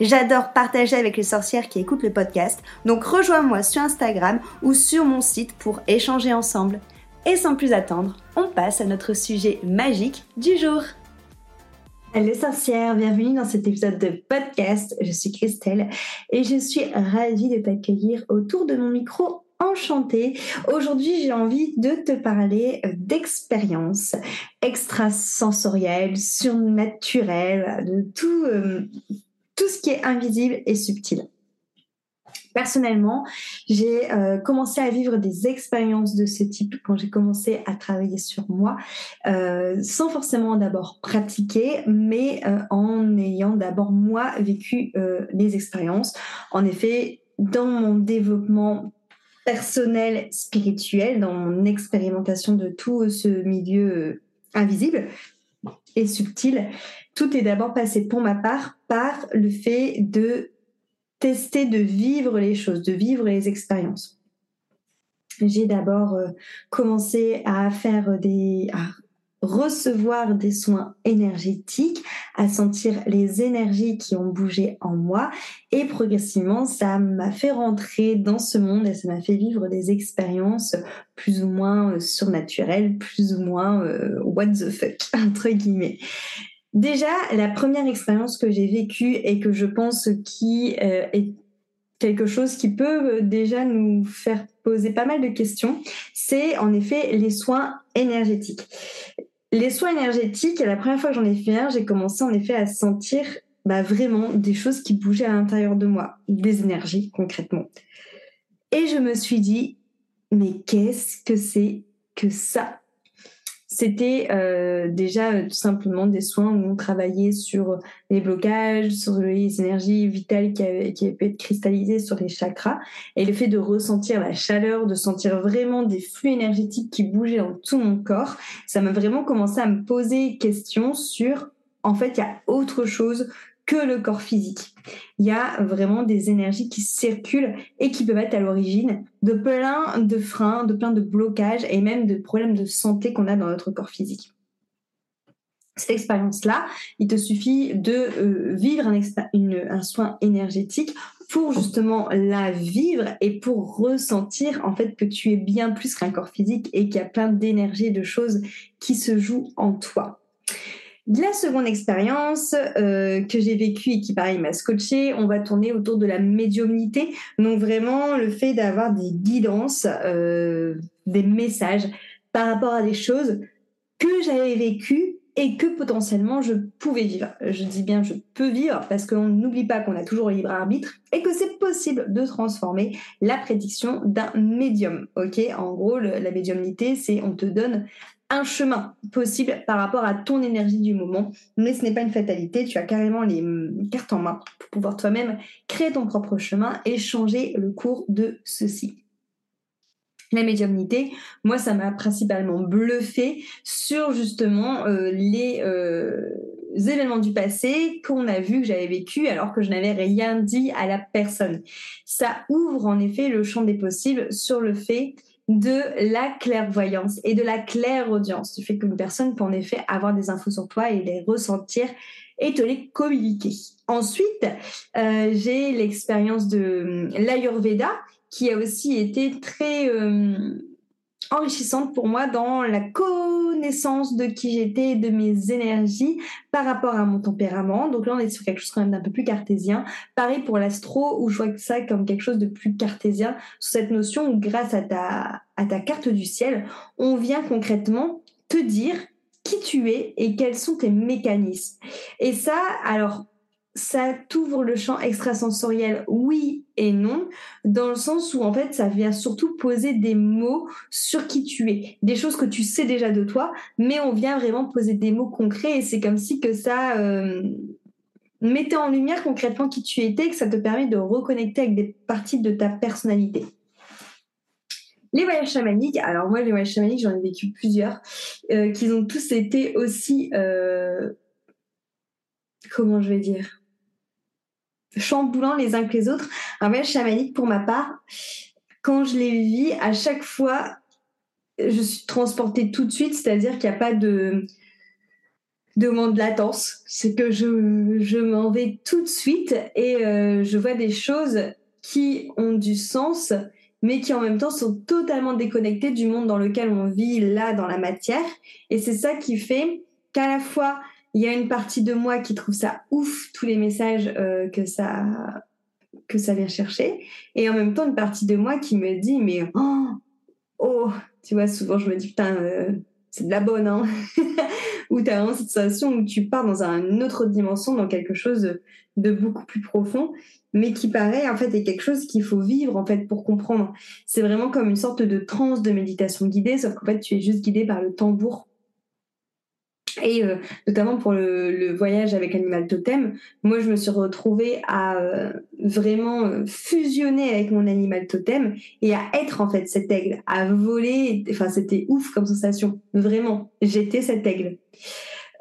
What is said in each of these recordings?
J'adore partager avec les sorcières qui écoutent le podcast, donc rejoins-moi sur Instagram ou sur mon site pour échanger ensemble. Et sans plus attendre, on passe à notre sujet magique du jour. Les sorcières, bienvenue dans cet épisode de podcast. Je suis Christelle et je suis ravie de t'accueillir autour de mon micro enchantée. Aujourd'hui, j'ai envie de te parler d'expériences extrasensorielles, surnaturelles, de tout, euh, tout ce qui est invisible et subtil. Personnellement, j'ai euh, commencé à vivre des expériences de ce type quand j'ai commencé à travailler sur moi, euh, sans forcément d'abord pratiquer, mais euh, en ayant d'abord moi vécu les expériences. En effet, dans mon développement personnel, spirituel, dans mon expérimentation de tout ce milieu invisible et subtil, tout est d'abord passé pour ma part par le fait de tester, de vivre les choses, de vivre les expériences. J'ai d'abord euh, commencé à faire des, recevoir des soins énergétiques, à sentir les énergies qui ont bougé en moi et progressivement ça m'a fait rentrer dans ce monde et ça m'a fait vivre des expériences plus ou moins euh, surnaturelles, plus ou moins euh, what the fuck entre guillemets. Déjà, la première expérience que j'ai vécue et que je pense qui euh, est quelque chose qui peut déjà nous faire poser pas mal de questions, c'est en effet les soins énergétiques. Les soins énergétiques, la première fois que j'en ai fait un, j'ai commencé en effet à sentir bah, vraiment des choses qui bougeaient à l'intérieur de moi, des énergies concrètement. Et je me suis dit, mais qu'est-ce que c'est que ça? C'était euh, déjà euh, tout simplement des soins où on travaillait sur les blocages, sur les énergies vitales qui avaient, qui pu être cristallisées sur les chakras. Et le fait de ressentir la chaleur, de sentir vraiment des flux énergétiques qui bougeaient dans tout mon corps, ça m'a vraiment commencé à me poser question sur, en fait, il y a autre chose que le corps physique. Il y a vraiment des énergies qui circulent et qui peuvent être à l'origine de plein de freins, de plein de blocages et même de problèmes de santé qu'on a dans notre corps physique. Cette expérience-là, il te suffit de euh, vivre un, soin énergétique pour justement la vivre et pour ressentir en fait que tu es bien plus qu'un corps physique et qu'il y a plein d'énergie, de choses qui se jouent en toi. La seconde expérience euh, que j'ai vécue et qui, pareil, m'a scotché, on va tourner autour de la médiumnité. Donc vraiment le fait d'avoir des guidances, euh, des messages par rapport à des choses que j'avais vécues et que potentiellement je pouvais vivre. Je dis bien je peux vivre parce qu'on n'oublie pas qu'on a toujours le libre arbitre et que c'est possible de transformer la prédiction d'un médium. Ok, en gros la médiumnité c'est on te donne un chemin possible par rapport à ton énergie du moment. Mais ce n'est pas une fatalité, tu as carrément les hum, cartes en main pour pouvoir toi-même créer ton propre chemin et changer le cours de ceci. La médiumnité, moi, ça m'a principalement bluffé sur justement euh, les euh, événements du passé qu'on a vu, que j'avais vécu, alors que je n'avais rien dit à la personne. Ça ouvre en effet le champ des possibles sur le fait de la clairvoyance et de la clairaudience, du fait qu'une personne peut en effet avoir des infos sur toi et les ressentir et te les communiquer. Ensuite, euh, j'ai l'expérience de hum, l'Ayurveda qui a aussi été très euh, enrichissante pour moi dans la connaissance de qui j'étais, de mes énergies par rapport à mon tempérament. Donc là, on est sur quelque chose quand même d'un peu plus cartésien. Pareil pour l'astro, où je vois ça comme quelque chose de plus cartésien, sur cette notion où grâce à ta, à ta carte du ciel, on vient concrètement te dire qui tu es et quels sont tes mécanismes. Et ça, alors, ça t'ouvre le champ extrasensoriel, oui et non, dans le sens où en fait ça vient surtout poser des mots sur qui tu es, des choses que tu sais déjà de toi, mais on vient vraiment poser des mots concrets et c'est comme si que ça euh, mettait en lumière concrètement qui tu étais, que ça te permet de reconnecter avec des parties de ta personnalité. Les voyages chamaniques, alors moi les voyages chamaniques j'en ai vécu plusieurs, euh, qui ont tous été aussi, euh, comment je vais dire, chamboulant les uns que les autres. Un voyage chamanique, pour ma part, quand je les vis, à chaque fois, je suis transportée tout de suite, c'est-à-dire qu'il n'y a pas de, de moment de latence. C'est que je, je m'en vais tout de suite et euh, je vois des choses qui ont du sens, mais qui en même temps sont totalement déconnectées du monde dans lequel on vit là, dans la matière. Et c'est ça qui fait qu'à la fois, il y a une partie de moi qui trouve ça ouf, tous les messages euh, que ça que ça vient chercher, et en même temps une partie de moi qui me dit mais oh, oh tu vois souvent je me dis putain euh, c'est de la bonne hein. Où tu as vraiment cette sensation où tu pars dans une autre dimension, dans quelque chose de beaucoup plus profond, mais qui paraît en fait est quelque chose qu'il faut vivre en fait pour comprendre. C'est vraiment comme une sorte de transe de méditation guidée, sauf qu'en fait tu es juste guidé par le tambour et euh, notamment pour le, voyage avec Animal Totem, moi je me suis retrouvée à euh, vraiment euh, fusionner avec mon animal totem et à être en fait cet aigle, à voler. Enfin c'était ouf comme sensation, vraiment. J'étais cet aigle.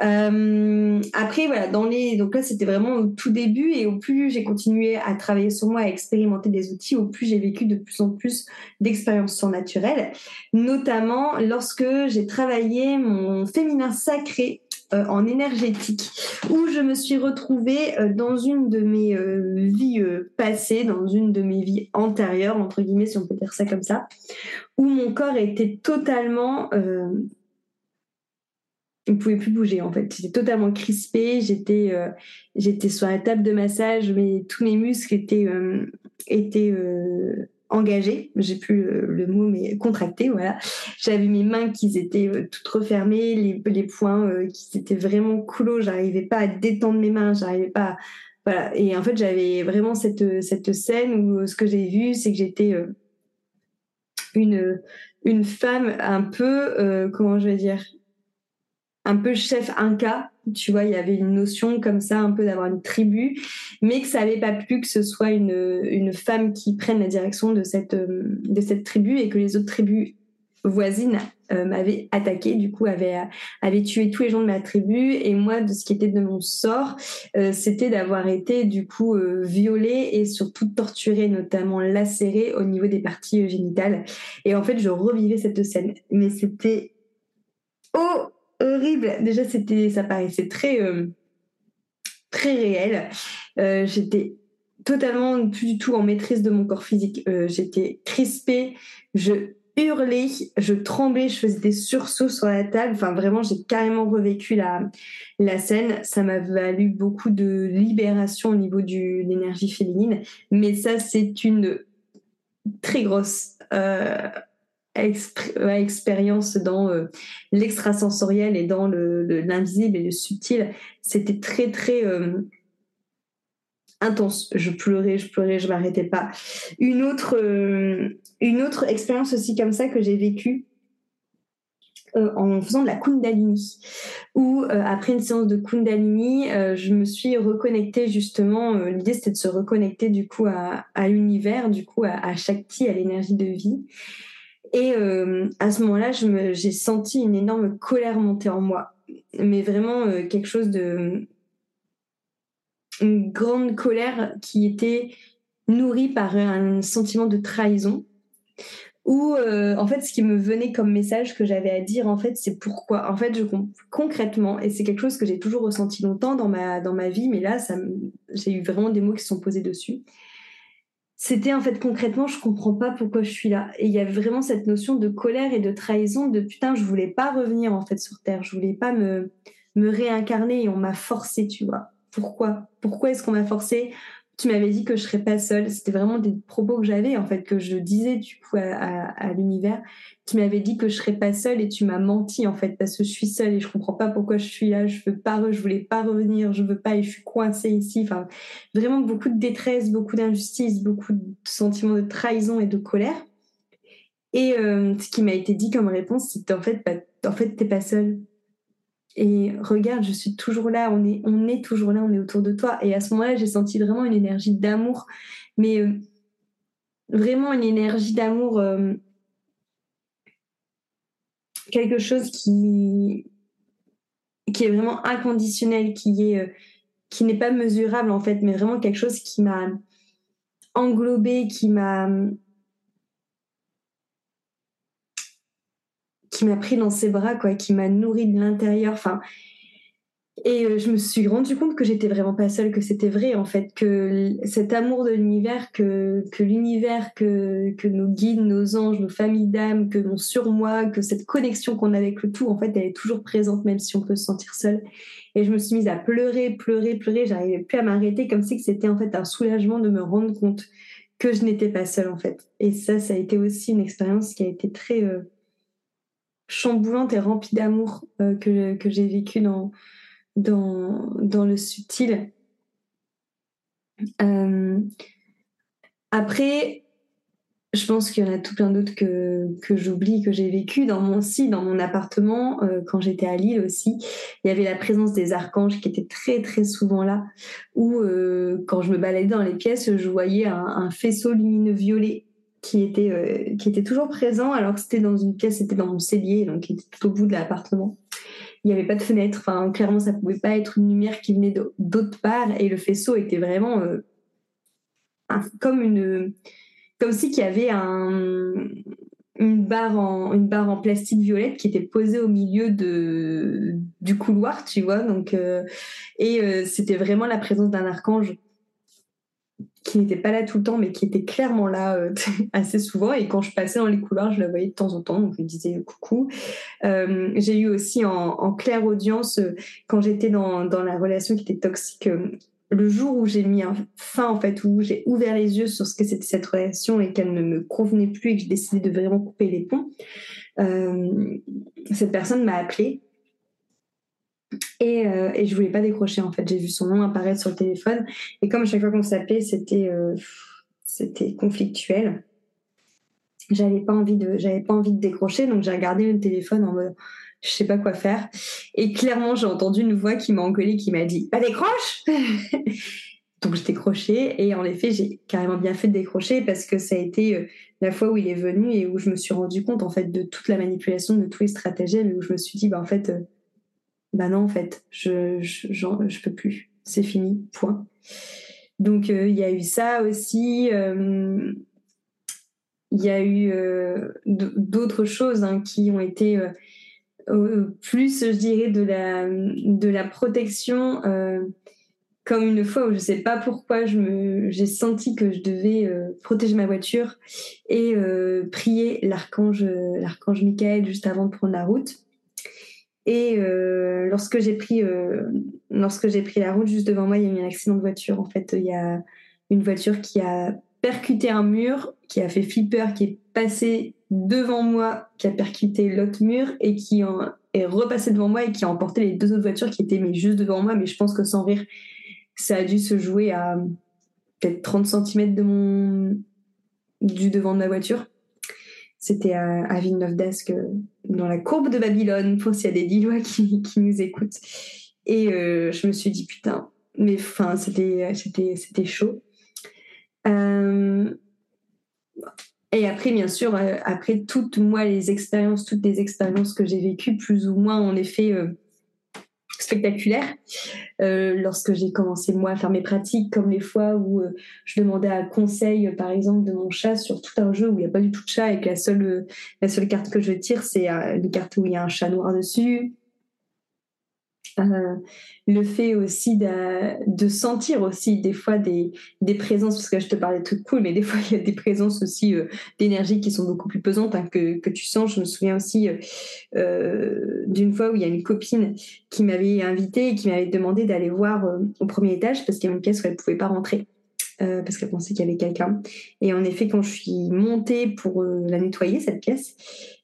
Euh, après, voilà, dans les, donc là, c'était vraiment au tout début et au plus j'ai continué à travailler sur moi, à expérimenter des outils, au plus j'ai vécu de plus en plus d'expériences surnaturelles, notamment lorsque j'ai travaillé mon féminin sacré euh, en énergétique, où je me suis retrouvée euh, dans une de mes vies passées, dans une de mes vies antérieures, entre guillemets, si on peut dire ça comme ça, où mon corps était totalement je ne pouvais plus bouger en fait. J'étais totalement crispée, j'étais euh, j'étais sur la table de massage, mais tous mes muscles étaient euh, étaient euh, engagés. J'ai plus le mot mais contractés voilà. J'avais mes mains qui étaient toutes refermées, les, les poings qui étaient vraiment coulots, j'arrivais pas à détendre mes mains, j'arrivais pas à... voilà et en fait, j'avais vraiment cette cette scène où ce que j'ai vu, c'est que j'étais une une femme un peu comment je vais dire un peu chef inca, tu vois, il y avait une notion comme ça, un peu d'avoir une tribu, mais que ça n'avait pas plu que ce soit une, une femme qui prenne la direction de cette, de cette tribu et que les autres tribus voisines euh, m'avaient attaqué, du coup, avaient, avaient tué tous les gens de ma tribu. Et moi, de ce qui était de mon sort, euh, c'était d'avoir été, du coup, euh, violée et surtout torturée, notamment lacérée au niveau des parties génitales. Et en fait, je revivais cette scène. Mais c'était... Oh horrible. Déjà, c'était, ça paraissait très, euh, très réel. Euh, j'étais totalement plus du tout en maîtrise de mon corps physique. Euh, j'étais crispée, je hurlais, je tremblais, je faisais des sursauts sur la table. Enfin, vraiment, j'ai carrément revécu la, la scène. Ça m'a valu beaucoup de libération au niveau de l'énergie féminine. Mais ça, c'est une très grosse expérience dans euh, l'extrasensoriel et dans l'invisible et le subtil, c'était très très euh, intense. Je pleurais, je pleurais, je m'arrêtais pas. Une autre, euh, une autre expérience aussi comme ça que j'ai vécue en faisant de la Kundalini, où après une séance de Kundalini, je me suis reconnectée justement. L'idée c'était de se reconnecter du coup à, l'univers, du coup à, à Shakti, à l'énergie de vie. Et euh, à ce moment-là, j'ai senti une énorme colère monter en moi, mais vraiment euh, quelque chose de une grande colère qui était nourrie par un sentiment de trahison. Euh, en fait, ce qui me venait comme message que j'avais à dire, en fait, c'est pourquoi. En fait, je concrètement, et c'est quelque chose que j'ai toujours ressenti longtemps dans ma dans ma vie, mais là, ça j'ai eu vraiment des mots qui se sont posés dessus c'était en fait concrètement, je comprends pas pourquoi je suis là. Et il y avait vraiment cette notion de colère et de trahison, de putain, je voulais pas revenir en fait sur Terre, je voulais pas me, me réincarner et on m'a forcé, tu vois. Pourquoi? Pourquoi est-ce qu'on m'a forcé tu m'avais dit que je serais pas seule. C'était vraiment des propos que j'avais, en fait, que je disais du coup à, l'univers. Tu m'avais dit que je serais pas seule et tu m'as menti, en fait, parce que je suis seule et je comprends pas pourquoi je suis là. Je veux pas, je voulais pas revenir, je veux pas et je suis coincée ici. Enfin, vraiment beaucoup de détresse, beaucoup d'injustice, beaucoup de sentiments de trahison et de colère. Et euh, ce qui m'a été dit comme réponse, c'était en fait, bah, en fait, t'es pas seule. Et regarde, je suis toujours là, on est, toujours là, on est autour de toi. Et à ce moment-là, j'ai senti vraiment une énergie d'amour, mais euh, vraiment une énergie d'amour, euh, quelque chose qui, qui est vraiment inconditionnel, qui est, euh, qui n'est pas mesurable en fait, mais vraiment quelque chose qui m'a englobé, qui m'a m'a pris dans ses bras, quoi, qui m'a nourri de l'intérieur. Enfin, et euh, je me suis rendu compte que j'étais vraiment pas seule, que c'était vrai en fait, que cet amour de l'univers, que, que l'univers, que, que nos guides, nos anges, nos familles d'âmes, que mon surmoi, que cette connexion qu'on a avec le tout, en fait, elle est toujours présente, même si on peut se sentir seul. Et je me suis mise à pleurer, pleurer, pleurer. J'arrivais plus à m'arrêter, comme si c'était en fait un soulagement de me rendre compte que je n'étais pas seule en fait. Et ça, ça a été aussi une expérience qui a été très euh, chamboulante et remplie d'amour euh, que, que j'ai vécu dans, dans, dans le subtil. Euh, après, je pense qu'il y en a tout plein d'autres que, que j'oublie, que j'ai vécu dans mon si, dans mon appartement, euh, quand j'étais à Lille aussi. Il y avait la présence des archanges qui étaient très très souvent là, où quand je me baladais dans les pièces, je voyais un, un faisceau lumineux violet qui était, euh, qui était toujours présent alors que c'était dans une pièce, c'était dans mon cellier, donc qui était tout au bout de l'appartement. Il n'y avait pas de fenêtre, enfin, clairement, ça pouvait pas être une lumière qui venait d'autre part et le faisceau était vraiment euh, comme une. Comme si qu'il y avait un, une barre en une barre en plastique violette qui était posée au milieu de du couloir tu vois donc euh, et c'était vraiment la présence d'un archange qui n'était pas là tout le temps, mais qui était clairement là euh, assez souvent. Et quand je passais dans les couloirs, je la voyais de temps en temps, donc je lui disais coucou. Euh, j'ai eu aussi en, claire audience, euh, quand j'étais dans, dans, la relation qui était toxique, le jour où j'ai mis fin, en fait, où j'ai ouvert les yeux sur ce que c'était cette relation et qu'elle ne me convenait plus et que j'ai décidé de vraiment couper les ponts, cette personne m'a appelée et, euh, et je voulais pas décrocher en fait. J'ai vu son nom apparaître sur le téléphone et comme à chaque fois qu'on s'appelait, c'était euh, c'était conflictuel. J'avais pas envie de j'avais pas envie de décrocher donc j'ai regardé le téléphone en mode je sais pas quoi faire et clairement j'ai entendu une voix qui m'a engueulée qui m'a dit "Pas bah, décroche." donc je décroché et en effet j'ai carrément bien fait de décrocher parce que ça a été euh, la fois où il est venu et où je me suis rendu compte en fait de toute la manipulation de tous les stratagèmes et où je me suis dit bah en fait bah non, en fait, je, je, peux plus. C'est fini, point. Donc, euh, il y a eu ça aussi. Euh, il y a eu euh, d'autres choses hein, qui ont été plus, je dirais, de la, de la protection. comme une fois où je ne sais pas pourquoi j'ai senti que je devais protéger ma voiture et prier l'archange Michael juste avant de prendre la route. Et euh, lorsque j'ai pris, euh, pris la route juste devant moi, il y a eu un accident de voiture. En fait, il y a une voiture qui a percuté un mur, qui a fait flipper, qui est passé devant moi, qui a percuté l'autre mur et qui est repassé devant moi et qui a emporté les deux autres voitures qui étaient juste devant moi. Mais je pense que sans rire, ça a dû se jouer à peut-être 30 cm du devant de ma voiture. C'était à, Villeneuve d'Ascq, dans la courbe de Babylone, pour s'il y a des Lillois qui, nous écoutent. Et euh, je me suis dit, putain, mais enfin, c'était, chaud. Euh, et après, bien sûr, euh, après toutes moi les expériences, toutes les expériences que j'ai vécues, plus ou moins en effet spectaculaire. Euh, lorsque j'ai commencé moi à faire mes pratiques, comme les fois où euh, je demandais un conseil, par exemple, de mon chat sur tout un jeu où il n'y a pas du tout de chat et que la seule, la seule carte que je tire, c'est une carte où il y a un chat noir dessus. Euh, le fait aussi de, sentir aussi des fois des, présences, parce que je te parlais de trucs cool, mais des fois il y a des présences aussi euh, d'énergie qui sont beaucoup plus pesantes hein, que, que, tu sens. Je me souviens aussi euh, d'une fois où il y a une copine qui m'avait invitée et qui m'avait demandé d'aller voir au premier étage parce qu'il y a une pièce où elle ne pouvait pas rentrer. parce qu'elle pensait qu'il y avait quelqu'un. Et en effet, quand je suis montée pour la nettoyer, cette pièce,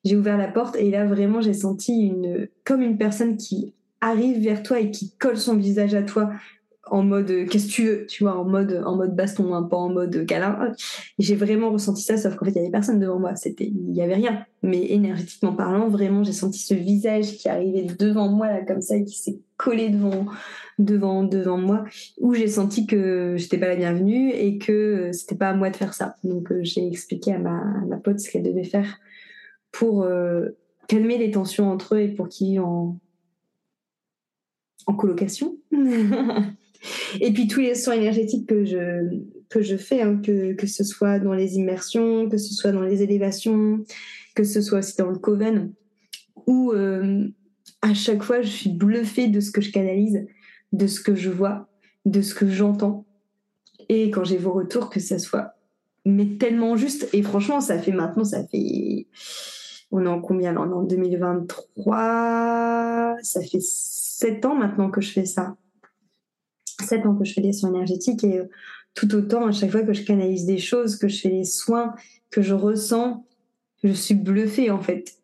j'ai ouvert la porte et là, vraiment, j'ai senti une, comme une personne qui arrive vers toi et qui colle son visage à toi en mode euh, qu'est-ce que tu veux, tu vois, en mode en mode baston, hein, pas en mode câlin. J'ai vraiment ressenti ça, sauf qu'en fait il y avait personne devant moi, c'était il y avait rien. Mais énergétiquement parlant, vraiment j'ai senti ce visage qui arrivait devant moi là comme ça et qui s'est collé devant devant devant moi, où j'ai senti que j'étais pas la bienvenue et que euh, c'était pas à moi de faire ça. Donc euh, j'ai expliqué à ma, ma pote ce qu'elle devait faire pour calmer les tensions entre eux et pour qu'ils en en colocation. et puis tous les soins énergétiques que je, que je fais, hein, que, que ce soit dans les immersions, que ce soit dans les élévations, que ce soit aussi dans le coven, où euh, à chaque fois je suis bluffée de ce que je canalise, de ce que je vois, de ce que j'entends. Et quand j'ai vos retours, que ça soit mais tellement juste. Et franchement, ça fait maintenant, ça fait. On est en combien là On est en 2023. Ça fait sept ans maintenant que je fais ça. Sept ans que je fais des soins énergétiques et euh, tout autant à chaque fois que je canalise des choses, que je fais les soins, que je ressens, je suis bluffée en fait.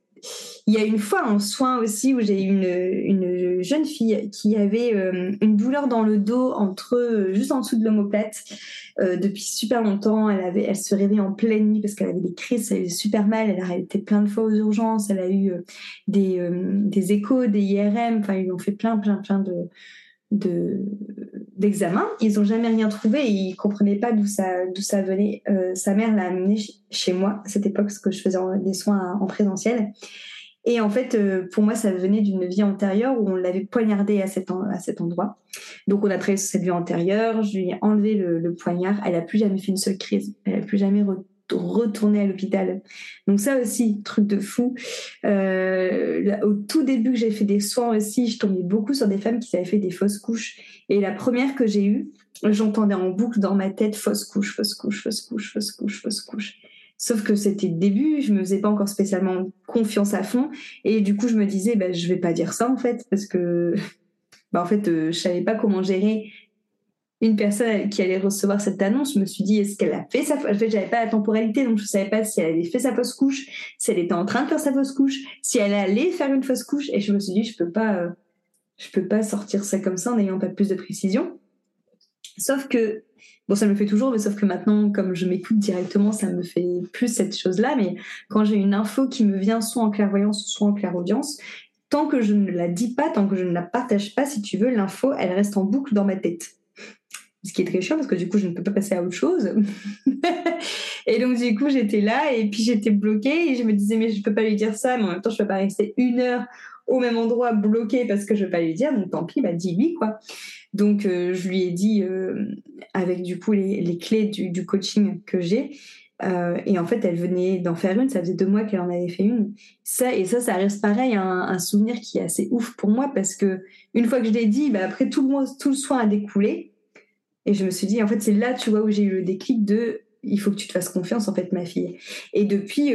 Il y a une fois en soin aussi où j'ai une, une jeune fille qui avait euh, une douleur dans le dos entre juste en dessous de l'omoplate euh, depuis super longtemps. Elle avait, elle se réveillait en pleine nuit parce qu'elle avait des crises, ça avait super mal. Elle a été plein de fois aux urgences. Elle a eu euh, des, des échos, des IRM. Enfin, ils ont fait plein, plein, plein de d'examen. ils n'ont jamais rien trouvé et ils comprenaient pas d'où ça, venait. sa mère l'a amené chez moi à cette époque, parce que je faisais des soins en présentiel. Et en fait, euh, pour moi, ça venait d'une vie antérieure où on l'avait poignardée à cet, endroit. Donc, on a travaillé sur cette vie antérieure. Je lui ai enlevé le, poignard. Elle a plus jamais fait une seule crise. Elle a plus jamais retourné à l'hôpital. Donc ça aussi, truc de fou. Euh, au tout début que j'ai fait des soins aussi, je tombais beaucoup sur des femmes qui avaient fait des fausses couches. Et la première que j'ai eue, j'entendais en boucle dans ma tête fausse couche, fausse couche, fausse couche, fausse couche, fausse couche. Sauf que c'était le début, je me faisais pas encore spécialement confiance à fond, et du coup je me disais, bah, je vais pas dire ça en fait, parce que, bah, en fait, euh, je savais pas comment gérer une personne qui allait recevoir cette annonce. Je me suis dit, est-ce qu'elle a fait sa, en fait, j'avais pas la temporalité, donc je savais pas si elle avait fait sa fausse couche, si elle était en train de faire sa fausse couche, si elle allait faire une fausse couche, et je me suis dit, je peux pas, euh, je peux pas sortir ça comme ça en n'ayant pas plus de précision. Sauf que Bon, ça me fait toujours, mais sauf que maintenant, comme je m'écoute directement, ça me fait plus cette chose-là. Mais quand j'ai une info qui me vient soit en clairvoyance, soit en clairaudience, tant que je ne la dis pas, tant que je ne la partage pas, si tu veux, l'info, elle reste en boucle dans ma tête. Ce qui est très chiant parce que du coup, je ne peux pas passer à autre chose. et donc, du coup, j'étais là et puis j'étais bloquée et je me disais, mais je ne peux pas lui dire ça, mais en même temps, je ne peux pas rester une heure au même endroit bloqué parce que je veux pas lui dire. Donc, tant pis, bah, dis lui, quoi. Donc, euh, je lui ai dit, euh, avec du coup les, clés du, coaching que j'ai, euh, et en fait, elle venait d'en faire une. Ça faisait deux mois qu'elle en avait fait une. Ça et ça, ça reste pareil, un, souvenir qui est assez ouf pour moi parce que une fois que je l'ai dit, bah, après tout le, tout le soin a découlé. Et je me suis dit, en fait, c'est là, tu vois, où j'ai eu le déclic de il faut que tu te fasses confiance, en fait, ma fille. Et depuis,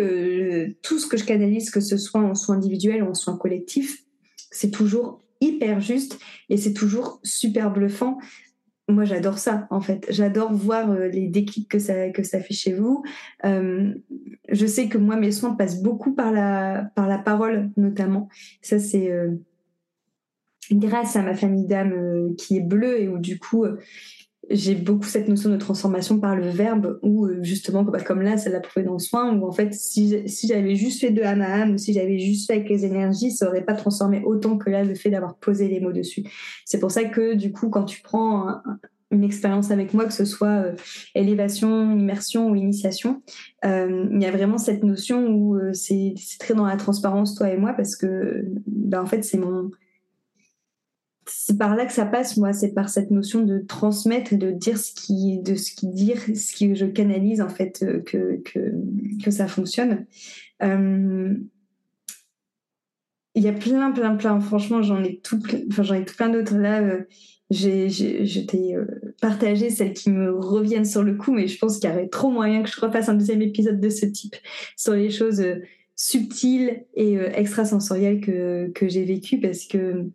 tout ce que je canalise, que ce soit en soins individuels ou en soins collectifs, c'est toujours hyper juste et c'est toujours super bluffant. Moi, j'adore ça, en fait. J'adore voir euh, les déclics que ça, que ça fait chez vous. Euh, je sais que moi, mes soins passent beaucoup par la, par la parole, notamment. Ça, c'est euh, grâce à ma famille d'âme qui est bleue et où, du coup, j'ai beaucoup cette notion de transformation par le verbe, ou euh, justement, bah, comme là, ça l'a prouvé dans le soin, où en fait, si, j'avais juste fait de âme à âme, ou si j'avais juste fait avec les énergies, ça aurait pas transformé autant que là, le fait d'avoir posé les mots dessus. C'est pour ça que, du coup, quand tu prends une expérience avec moi, que ce soit euh, élévation, immersion ou initiation, euh, il y a vraiment cette notion où c'est très dans la transparence, toi et moi, parce que, bah, en fait, c'est mon c'est par là que ça passe, moi, c'est par cette notion de transmettre et de dire ce qui, de ce qui dire, ce que je canalise, en fait, euh, que, que, ça fonctionne. Euh, il y a plein, plein, plein. Franchement, j'en ai tout, enfin, j'en ai plein d'autres là. Euh, j'ai, je t'ai euh, partagé celles qui me reviennent sur le coup, mais je pense qu'il y aurait trop moyen que je refasse un deuxième épisode de ce type sur les choses euh, subtiles et extrasensorielles que, que j'ai vécues parce que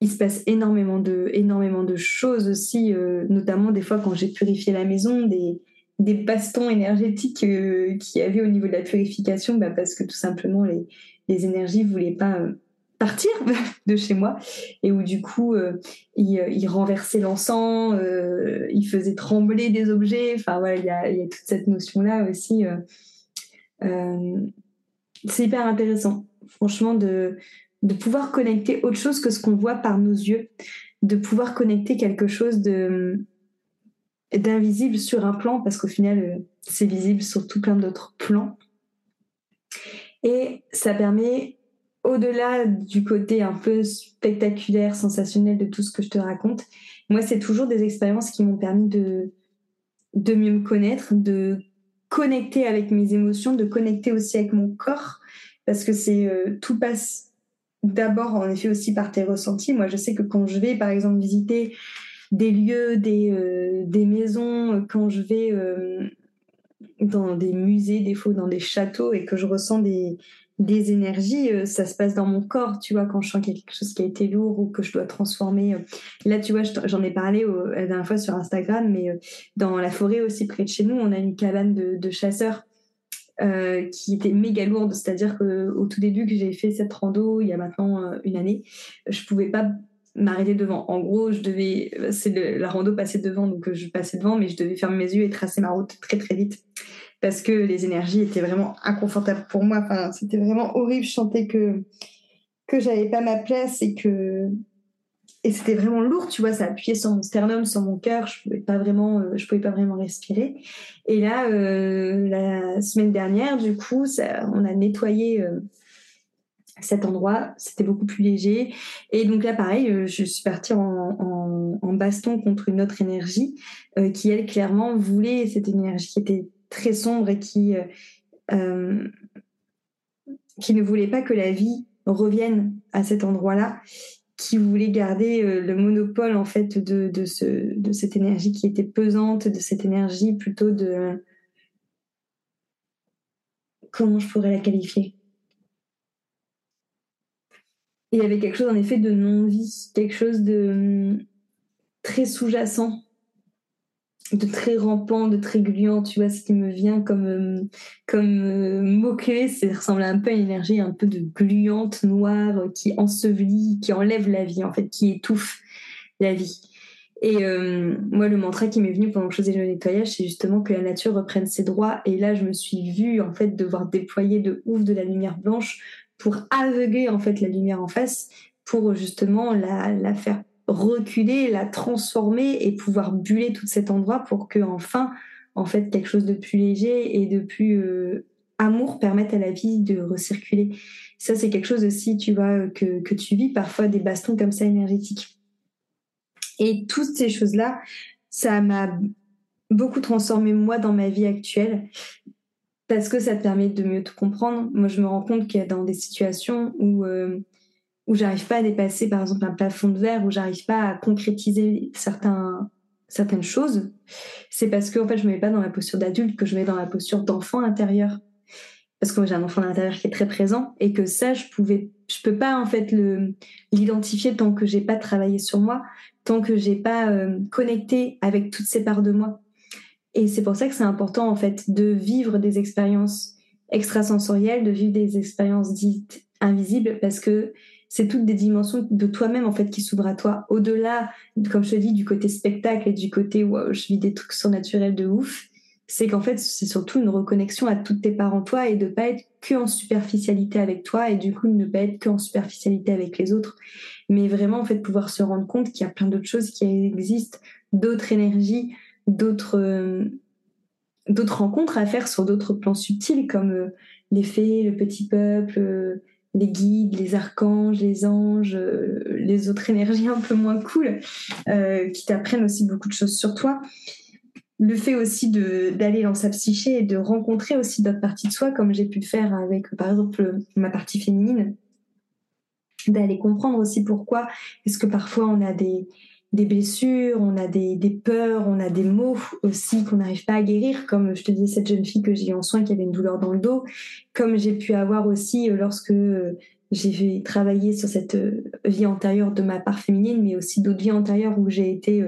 il se passe énormément de, énormément de choses aussi, notamment des fois quand j'ai purifié la maison, des, des bastons énergétiques euh, qu'il y avait au niveau de la purification, bah, parce que tout simplement les, les énergies ne voulaient pas euh, partir de chez moi et où du coup euh, ils, renversaient l'encens, ils faisaient trembler des objets. Enfin voilà, il y a, y a, toute cette notion là aussi. c'est hyper intéressant, franchement, de, de pouvoir connecter autre chose que ce qu'on voit par nos yeux, de pouvoir connecter quelque chose d'invisible sur un plan, parce qu'au final, euh, c'est visible sur tout plein d'autres plans. Et ça permet, au-delà du côté un peu spectaculaire, sensationnel de tout ce que je te raconte, moi, c'est toujours des expériences qui m'ont permis de, de mieux me connaître, de connecter avec mes émotions, de connecter aussi avec mon corps, parce que c'est euh, tout passe d'abord en effet aussi par tes ressentis. Moi, je sais que quand je vais, par exemple, visiter des lieux, des, euh, maisons, quand je vais euh, dans des musées, des fois dans des châteaux et que je ressens des, énergies, euh, ça se passe dans mon corps, tu vois, quand je sens quelque chose qui a été lourd ou que je dois transformer. Là, tu vois, j'en ai parlé la dernière fois sur Instagram, mais dans la forêt aussi près de chez nous, on a une cabane de chasseurs. Qui était méga lourde, c'est-à-dire qu'au tout début que j'ai fait cette rando, il y a maintenant une année, je pouvais pas m'arrêter devant. En gros, je devais, c'est la rando passait devant, donc euh, je passais devant, mais je devais fermer mes yeux et tracer ma route très très vite parce que les énergies étaient vraiment inconfortables pour moi. Enfin, c'était vraiment horrible. Je sentais que que j'avais pas ma place et que et c'était vraiment lourd, tu vois, ça appuyait sur mon sternum, sur mon cœur, je pouvais pas vraiment, euh, je pouvais pas vraiment respirer. Et là, euh, la semaine dernière, du coup, on a nettoyé cet endroit, c'était beaucoup plus léger. Et donc là, pareil, euh, je suis partie en, baston contre une autre énergie euh, qui, elle, clairement voulait cette énergie qui était très sombre et qui, euh, qui ne voulait pas que la vie revienne à cet endroit-là, qui voulait garder le monopole en fait de, de, ce, de cette énergie qui était pesante, de cette énergie plutôt de... Comment je pourrais la qualifier? Il y avait quelque chose en effet de non-vie, quelque chose de hum, très sous-jacent, de très rampant, de très gluant. Tu vois, ce qui me vient comme, hum, comme euh, mot-clé, ça ressemble un peu à une énergie un peu de gluante, noire, qui ensevelit, qui enlève la vie, en fait, qui étouffe la vie. Et hum, moi, le mantra qui m'est venu pendant que je faisais le nettoyage, c'est justement que la nature reprenne ses droits. Et là, je me suis vue, en fait, devoir déployer de ouf de la lumière blanche pour aveugler en fait la lumière en face, pour justement la, faire reculer, la transformer et pouvoir buller tout cet endroit pour que enfin, en fait, quelque chose de plus léger et de plus euh, amour permette à la vie de recirculer. Ça, c'est quelque chose aussi, tu vois, que, que tu vis parfois des bastons comme ça énergétiques. Et toutes ces choses-là, ça m'a beaucoup transformé moi dans ma vie actuelle parce que ça te permet de mieux te comprendre. Moi, je me rends compte qu'il y a dans des situations où, euh, où j'arrive pas à dépasser, par exemple, un plafond de verre, où j'arrive pas à concrétiser certaines choses, c'est parce que en fait, je me mets pas dans la posture d'adulte, que je me mets dans la posture d'enfant intérieur. Parce que j'ai un enfant intérieur qui est très présent et que ça, je pouvais, je peux pas en fait l'identifier tant que j'ai pas travaillé sur moi, tant que j'ai pas euh, connecté avec toutes ces parts de moi. Et c'est pour ça que c'est important en fait de vivre des expériences extrasensorielles, de vivre des expériences dites invisibles, parce que c'est toutes des dimensions de toi-même en fait qui s'ouvrent à toi. Au-delà, comme je te dis, du côté spectacle et du côté où je vis des trucs surnaturels de ouf, c'est qu'en fait c'est surtout une reconnexion à toutes tes parts en toi et de pas être que en superficialité avec toi et du coup ne pas être que en superficialité avec les autres, mais vraiment en fait pouvoir se rendre compte qu'il y a plein d'autres choses qui existent, d'autres énergies, d'autres euh, d'autres rencontres à faire sur d'autres plans subtils comme euh, les fées, le petit peuple, euh, les guides, les archanges, les anges, les autres énergies un peu moins cool qui t'apprennent aussi beaucoup de choses sur toi. Le fait aussi d'aller dans sa psyché et de rencontrer aussi d'autres parties de soi, comme j'ai pu le faire avec, par exemple, ma partie féminine, d'aller comprendre aussi pourquoi est-ce que parfois on a des, des blessures, on a des, peurs, on a des maux aussi qu'on n'arrive pas à guérir, comme je te disais cette jeune fille que j'ai eu en soins qui avait une douleur dans le dos, comme j'ai pu avoir aussi euh, lorsque euh, j'ai travaillé sur cette euh, vie antérieure de ma part féminine, mais aussi d'autres vies antérieures où j'ai été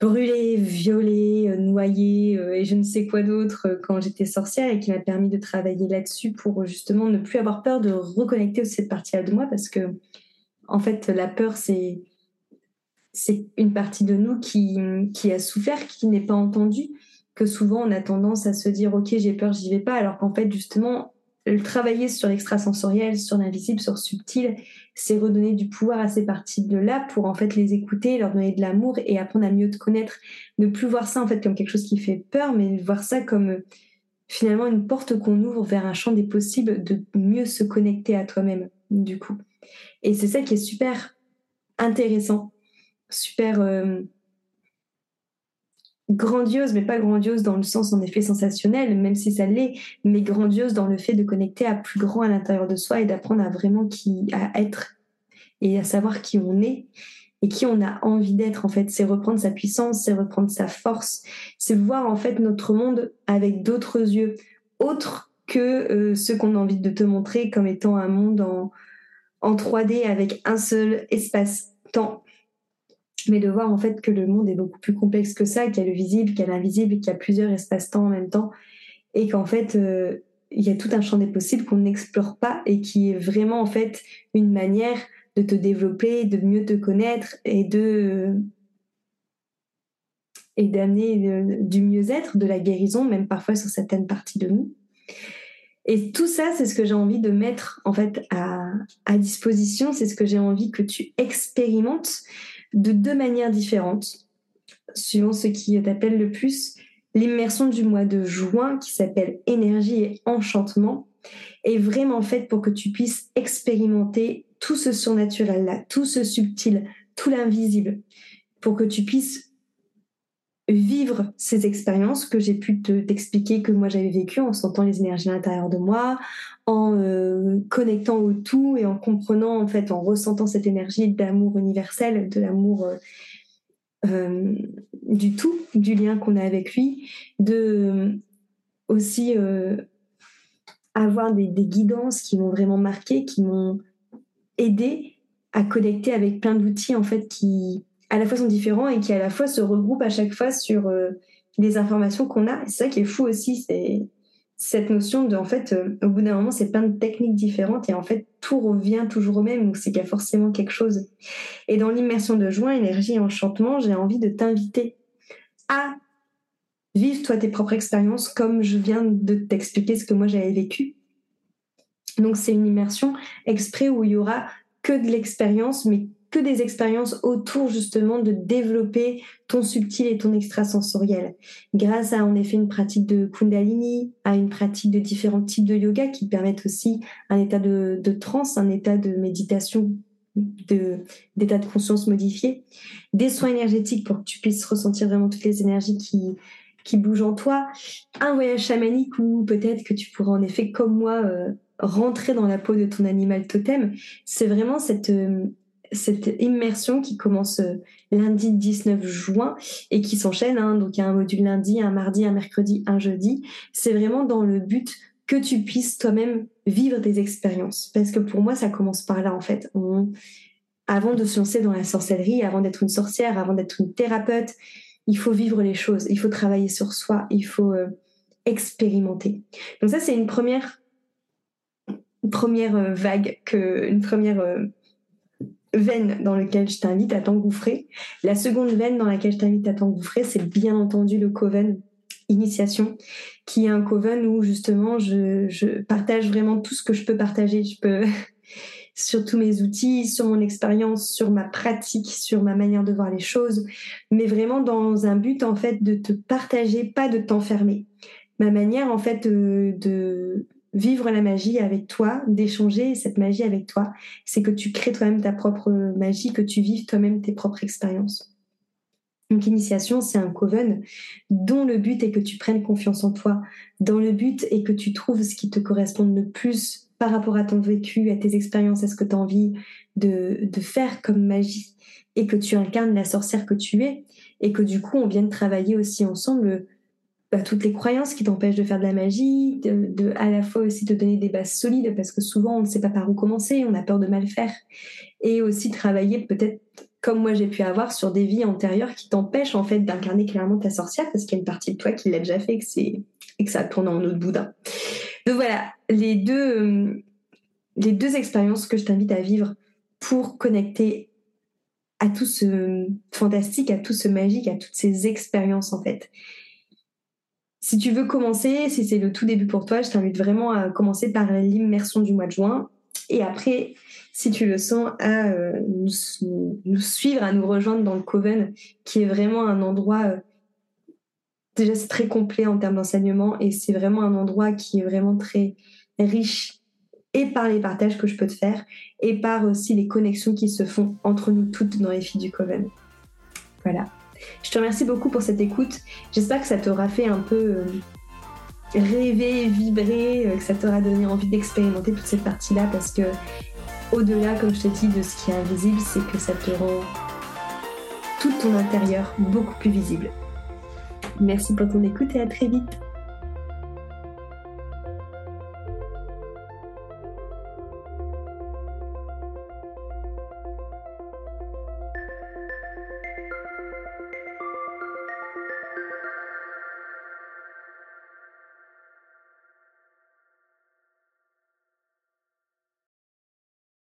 brûlée, violée, noyée et je ne sais quoi d'autre quand j'étais sorcière et qui m'a permis de travailler là-dessus pour justement ne plus avoir peur de reconnecter cette partie-là de moi parce que en fait la peur c'est c'est une partie de nous qui, qui a souffert, qui n'est pas entendue, que souvent on a tendance à se dire ok j'ai peur, j'y vais pas, alors qu'en fait justement travailler sur l'extrasensoriel, sur l'invisible, sur subtil, c'est redonner du pouvoir à ces parties de là pour en fait les écouter, leur donner de l'amour et apprendre à mieux te connaître. Ne plus voir ça en fait comme quelque chose qui fait peur, mais voir ça comme finalement une porte qu'on ouvre vers un champ des possibles de mieux se connecter à toi-même du coup. Et c'est ça qui est super intéressant super euh, grandiose, mais pas grandiose dans le sens en effet sensationnel, même si ça l'est, mais grandiose dans le fait de connecter à plus grand à l'intérieur de soi et d'apprendre à vraiment qui à être et à savoir qui on est et qui on a envie d'être en fait. C'est reprendre sa puissance, c'est reprendre sa force, c'est voir en fait notre monde avec d'autres yeux, autres que euh, ceux qu'on a envie de te montrer comme étant un monde en, en 3D avec un seul espace-temps mais de voir en fait que le monde est beaucoup plus complexe que ça, qu'il y a le visible, qu'il y a l'invisible, qu'il y a plusieurs espaces-temps en même temps, et qu'en fait, euh, il y a tout un champ des possibles qu'on n'explore pas et qui est vraiment en fait une manière de te développer, de mieux te connaître et de et d'amener euh, du mieux-être, de la guérison, même parfois sur certaines parties de nous. Et tout ça, c'est ce que j'ai envie de mettre en fait à, à disposition, c'est ce que j'ai envie que tu expérimentes de deux manières différentes, suivant ce qui t'appelle le plus. L'immersion du mois de juin, qui s'appelle énergie et enchantement, est vraiment faite pour que tu puisses expérimenter tout ce surnaturel-là, tout ce subtil, tout l'invisible, pour que tu puisses vivre ces expériences que j'ai pu t'expliquer que moi j'avais vécues en sentant les énergies à l'intérieur de moi, en euh, connectant au tout et en comprenant en fait, en ressentant cette énergie d'amour universel, de l'amour euh, euh, du tout, du lien qu'on a avec lui, de aussi avoir des, des, guidances qui m'ont vraiment marqué, qui m'ont aidé à connecter avec plein d'outils en fait qui à la fois sont différents et qui à la fois se regroupent à chaque fois sur euh, les informations qu'on a. C'est ça qui est fou aussi, c'est cette notion de, en fait, euh, au bout d'un moment, c'est plein de techniques différentes et en fait, tout revient toujours au même, donc c'est qu'il y a forcément quelque chose. Et dans l'immersion de juin, énergie enchantement, j'ai envie de t'inviter à vivre toi tes propres expériences comme je viens de t'expliquer ce que moi j'avais vécu. Donc c'est une immersion exprès où il y aura que de l'expérience, mais que des expériences autour justement de développer ton subtil et ton extrasensoriel. Grâce à en effet une pratique de Kundalini, à une pratique de différents types de yoga qui permettent aussi un état de, de transe, un état de méditation, d'état de, conscience modifié, des soins énergétiques pour que tu puisses ressentir vraiment toutes les énergies qui, qui bougent en toi, un voyage chamanique où peut-être que tu pourras en effet, comme moi, euh, rentrer dans la peau de ton animal totem. C'est vraiment cette, euh, cette immersion qui commence euh, lundi 19 juin et qui s'enchaîne. Hein, donc il y a un module lundi, un mardi, un mercredi, un jeudi. C'est vraiment dans le but que tu puisses toi-même vivre des expériences. Parce que pour moi, ça commence par là en fait. avant de se lancer dans la sorcellerie, avant d'être une sorcière, avant d'être une thérapeute, il faut vivre les choses, il faut travailler sur soi, il faut euh, expérimenter. Donc ça, c'est une première, première euh, vague, que, une première veine dans laquelle je t'invite à t'engouffrer. La seconde veine dans laquelle je t'invite à t'engouffrer, c'est bien entendu le coven initiation, qui est un coven où justement je, partage vraiment tout ce que je peux partager. Je peux sur tous mes outils, sur mon expérience, sur ma pratique, sur ma manière de voir les choses, mais vraiment dans un but en fait de te partager, pas de t'enfermer. Ma manière en fait de, de vivre la magie avec toi, d'échanger cette magie avec toi, c'est que tu crées toi-même ta propre magie, que tu vives toi-même tes propres expériences. Donc l'initiation, c'est un coven dont le but est que tu prennes confiance en toi, dont le but est que tu trouves ce qui te correspond le plus par rapport à ton vécu, à tes expériences, à ce que tu as envie de, de faire comme magie, et que tu incarnes la sorcière que tu es, et que du coup on vienne travailler aussi ensemble bah, toutes les croyances qui t'empêchent de faire de la magie, de, à la fois aussi te donner des bases solides, parce que souvent on ne sait pas par où commencer, on a peur de mal faire, et aussi travailler peut-être comme moi j'ai pu avoir sur des vies antérieures qui t'empêchent en fait d'incarner clairement ta sorcière parce qu'il y a une partie de toi qui l'a déjà fait et que, ça tourne en autre boudin. Donc voilà, les deux, euh, les deux expériences que je t'invite à vivre pour connecter à tout ce fantastique, à tout ce magique, à toutes ces expériences en fait. Si tu veux commencer, si c'est le tout début pour toi, je t'invite vraiment à commencer par l'immersion du mois de juin. Et après, si tu le sens, à euh, nous, suivre, à nous rejoindre dans le Coven, qui est vraiment un endroit, euh, déjà c'est très complet en termes d'enseignement, et c'est vraiment un endroit qui est vraiment très riche, et par les partages que je peux te faire, et par aussi les connexions qui se font entre nous toutes dans les filles du Coven. Voilà. Je te remercie beaucoup pour cette écoute. J'espère que ça t'aura fait un peu euh, rêver, vibrer, que ça t'aura donné envie d'expérimenter toute cette partie-là parce que au-delà, comme je te dis, de ce qui est invisible, c'est que ça te rend tout ton intérieur beaucoup plus visible. Merci pour ton écoute et à très vite.